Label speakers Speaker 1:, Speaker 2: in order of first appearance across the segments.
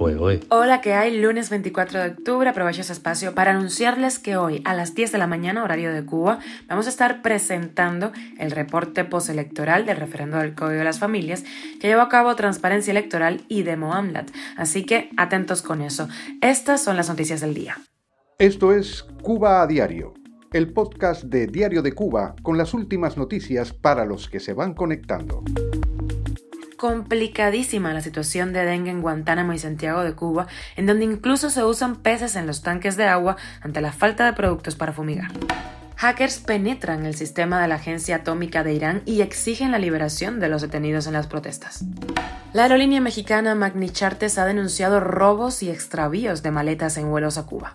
Speaker 1: Hola, ¿qué hay? Lunes 24 de octubre, aprovecho ese espacio para anunciarles que hoy a las 10 de la mañana, horario de Cuba, vamos a estar presentando el reporte postelectoral del referendo del Código de las Familias que llevó a cabo Transparencia Electoral y Demo AMLAT. Así que atentos con eso. Estas son las noticias del día.
Speaker 2: Esto es Cuba a Diario, el podcast de Diario de Cuba con las últimas noticias para los que se van conectando
Speaker 1: complicadísima la situación de dengue en Guantánamo y Santiago de Cuba, en donde incluso se usan peces en los tanques de agua ante la falta de productos para fumigar. Hackers penetran el sistema de la Agencia Atómica de Irán y exigen la liberación de los detenidos en las protestas. La aerolínea mexicana Magni Chartes ha denunciado robos y extravíos de maletas en vuelos a Cuba.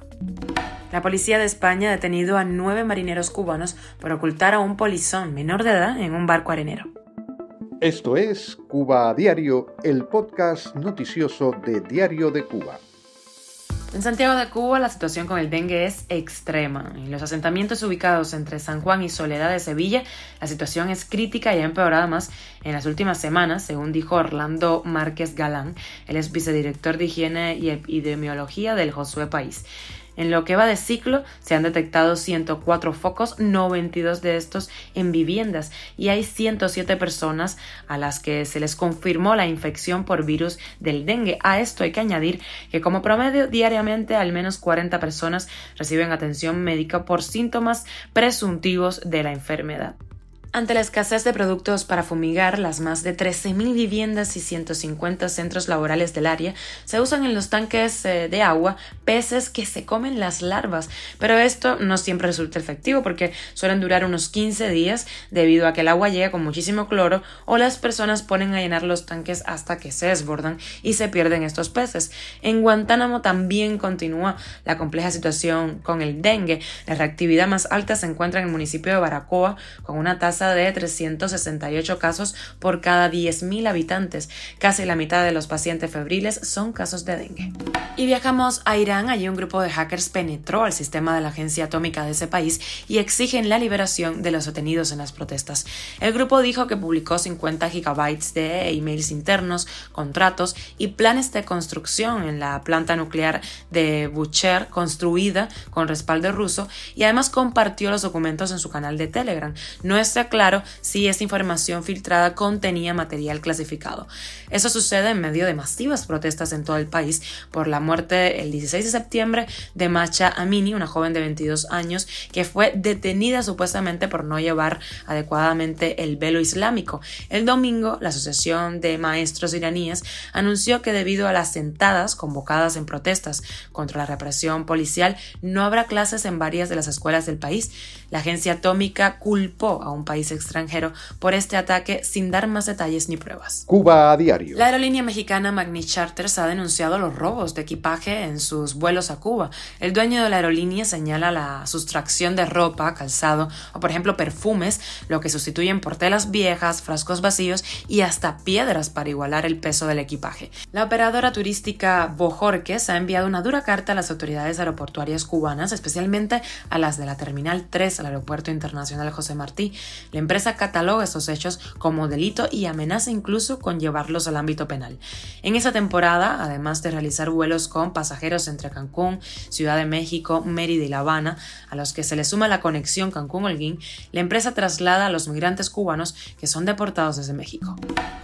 Speaker 1: La policía de España ha detenido a nueve marineros cubanos por ocultar a un polizón menor de edad en un barco arenero.
Speaker 2: Esto es Cuba a Diario, el podcast noticioso de Diario de Cuba.
Speaker 1: En Santiago de Cuba la situación con el dengue es extrema. En los asentamientos ubicados entre San Juan y Soledad de Sevilla, la situación es crítica y ha empeorado más en las últimas semanas, según dijo Orlando Márquez Galán, el ex vicedirector de Higiene y Epidemiología del Josué País. En lo que va de ciclo, se han detectado 104 focos, 92 de estos en viviendas, y hay 107 personas a las que se les confirmó la infección por virus del dengue. A esto hay que añadir que como promedio diariamente al menos 40 personas reciben atención médica por síntomas presuntivos de la enfermedad. Ante la escasez de productos para fumigar, las más de 13.000 viviendas y 150 centros laborales del área se usan en los tanques eh, de agua peces que se comen las larvas, pero esto no siempre resulta efectivo porque suelen durar unos 15 días debido a que el agua llega con muchísimo cloro o las personas ponen a llenar los tanques hasta que se desbordan y se pierden estos peces. En Guantánamo también continúa la compleja situación con el dengue. La reactividad más alta se encuentra en el municipio de Baracoa con una tasa de 368 casos por cada 10.000 habitantes. Casi la mitad de los pacientes febriles son casos de dengue. Y viajamos a Irán. Allí un grupo de hackers penetró al sistema de la agencia atómica de ese país y exigen la liberación de los detenidos en las protestas. El grupo dijo que publicó 50 gigabytes de emails internos, contratos y planes de construcción en la planta nuclear de Bucher construida con respaldo ruso y además compartió los documentos en su canal de Telegram. No está claro si esta información filtrada contenía material clasificado. Eso sucede en medio de masivas protestas en todo el país por la muerte el 16 de septiembre de Macha Amini, una joven de 22 años que fue detenida supuestamente por no llevar adecuadamente el velo islámico. El domingo, la Asociación de Maestros iraníes anunció que debido a las sentadas convocadas en protestas contra la represión policial, no habrá clases en varias de las escuelas del país. La agencia atómica culpó a un país extranjero por este ataque sin dar más detalles ni pruebas.
Speaker 2: Cuba a diario.
Speaker 1: La aerolínea mexicana Magni Charters ha denunciado los robos de equipaje en sus vuelos a Cuba. El dueño de la aerolínea señala la sustracción de ropa, calzado o por ejemplo perfumes, lo que sustituyen por telas viejas, frascos vacíos y hasta piedras para igualar el peso del equipaje. La operadora turística Bojorques ha enviado una dura carta a las autoridades aeroportuarias cubanas, especialmente a las de la Terminal 3 al Aeropuerto Internacional José Martí, la empresa cataloga estos hechos como delito y amenaza incluso con llevarlos al ámbito penal. En esa temporada, además de realizar vuelos con pasajeros entre Cancún, Ciudad de México, Mérida y La Habana, a los que se le suma la conexión Cancún-Holguín, la empresa traslada a los migrantes cubanos que son deportados desde México.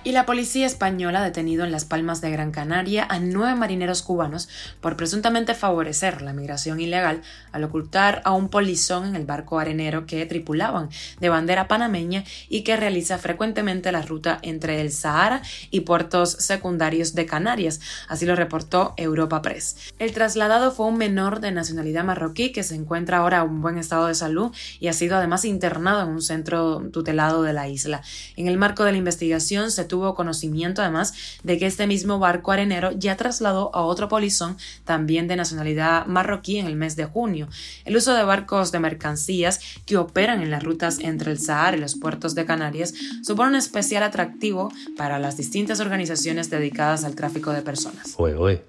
Speaker 1: Y la policía española ha detenido en Las Palmas de Gran Canaria a nueve marineros cubanos por presuntamente favorecer la migración ilegal al ocultar a un polizón en el barco arenero que tripulaban de bandera panameña y que realiza frecuentemente la ruta entre el Sahara y puertos secundarios de Canarias, así lo reportó Europa Press. El trasladado fue un menor de nacionalidad marroquí que se encuentra ahora en buen estado de salud y ha sido además internado en un centro tutelado de la isla. En el marco de la investigación se tuvo conocimiento además de que este mismo barco arenero ya trasladó a otro polizón también de nacionalidad marroquí en el mes de junio. El uso de barcos de mercancías que operan en las rutas entre el Sahara y los puertos de Canarias supone un especial atractivo para las distintas organizaciones dedicadas al tráfico de personas.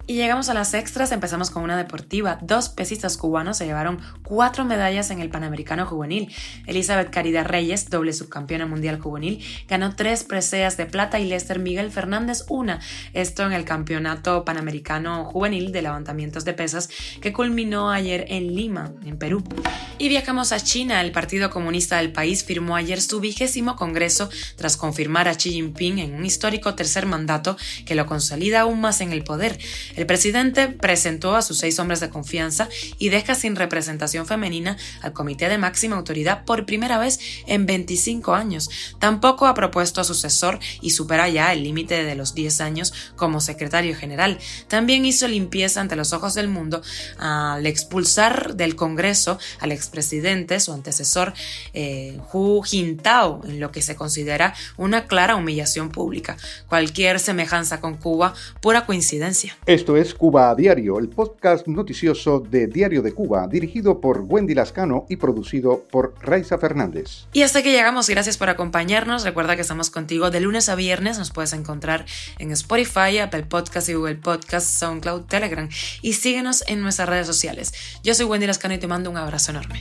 Speaker 1: Y llegamos a las extras, empezamos con una deportiva. Dos pesistas cubanos se llevaron cuatro medallas en el Panamericano Juvenil. Elizabeth Caridad Reyes, doble subcampeona mundial juvenil, ganó tres preseas de plata y Lester Miguel Fernández una. Esto en el Campeonato Panamericano Juvenil de Levantamientos de Pesas que culminó ayer en Lima, en Perú. Y viajamos a China. El Partido Comunista del país firmó ayer su vigésimo congreso tras confirmar a Xi Jinping en un histórico tercer mandato que lo consolida aún más en el poder. El presidente presentó a sus seis hombres de confianza y deja sin representación femenina al comité de máxima autoridad por primera vez en 25 años. Tampoco ha propuesto a sucesor y supera ya el límite de los 10 años como secretario general. También hizo limpieza ante los ojos del mundo al expulsar del Congreso al expresidente, su antecesor, eh, Hu Jintao, en lo que se considera una clara humillación pública. Cualquier semejanza con Cuba, pura coincidencia.
Speaker 2: Esto es Cuba a Diario, el podcast noticioso de Diario de Cuba, dirigido por Wendy Lascano y producido por Raiza Fernández.
Speaker 1: Y hasta que llegamos, gracias por acompañarnos. Recuerda que estamos contigo de lunes a viernes. Nos puedes encontrar en Spotify, Apple Podcast y Google Podcast, SoundCloud, Telegram. Y síguenos en nuestras redes sociales. Yo soy Wendy Lascano y te mando un abrazo enorme.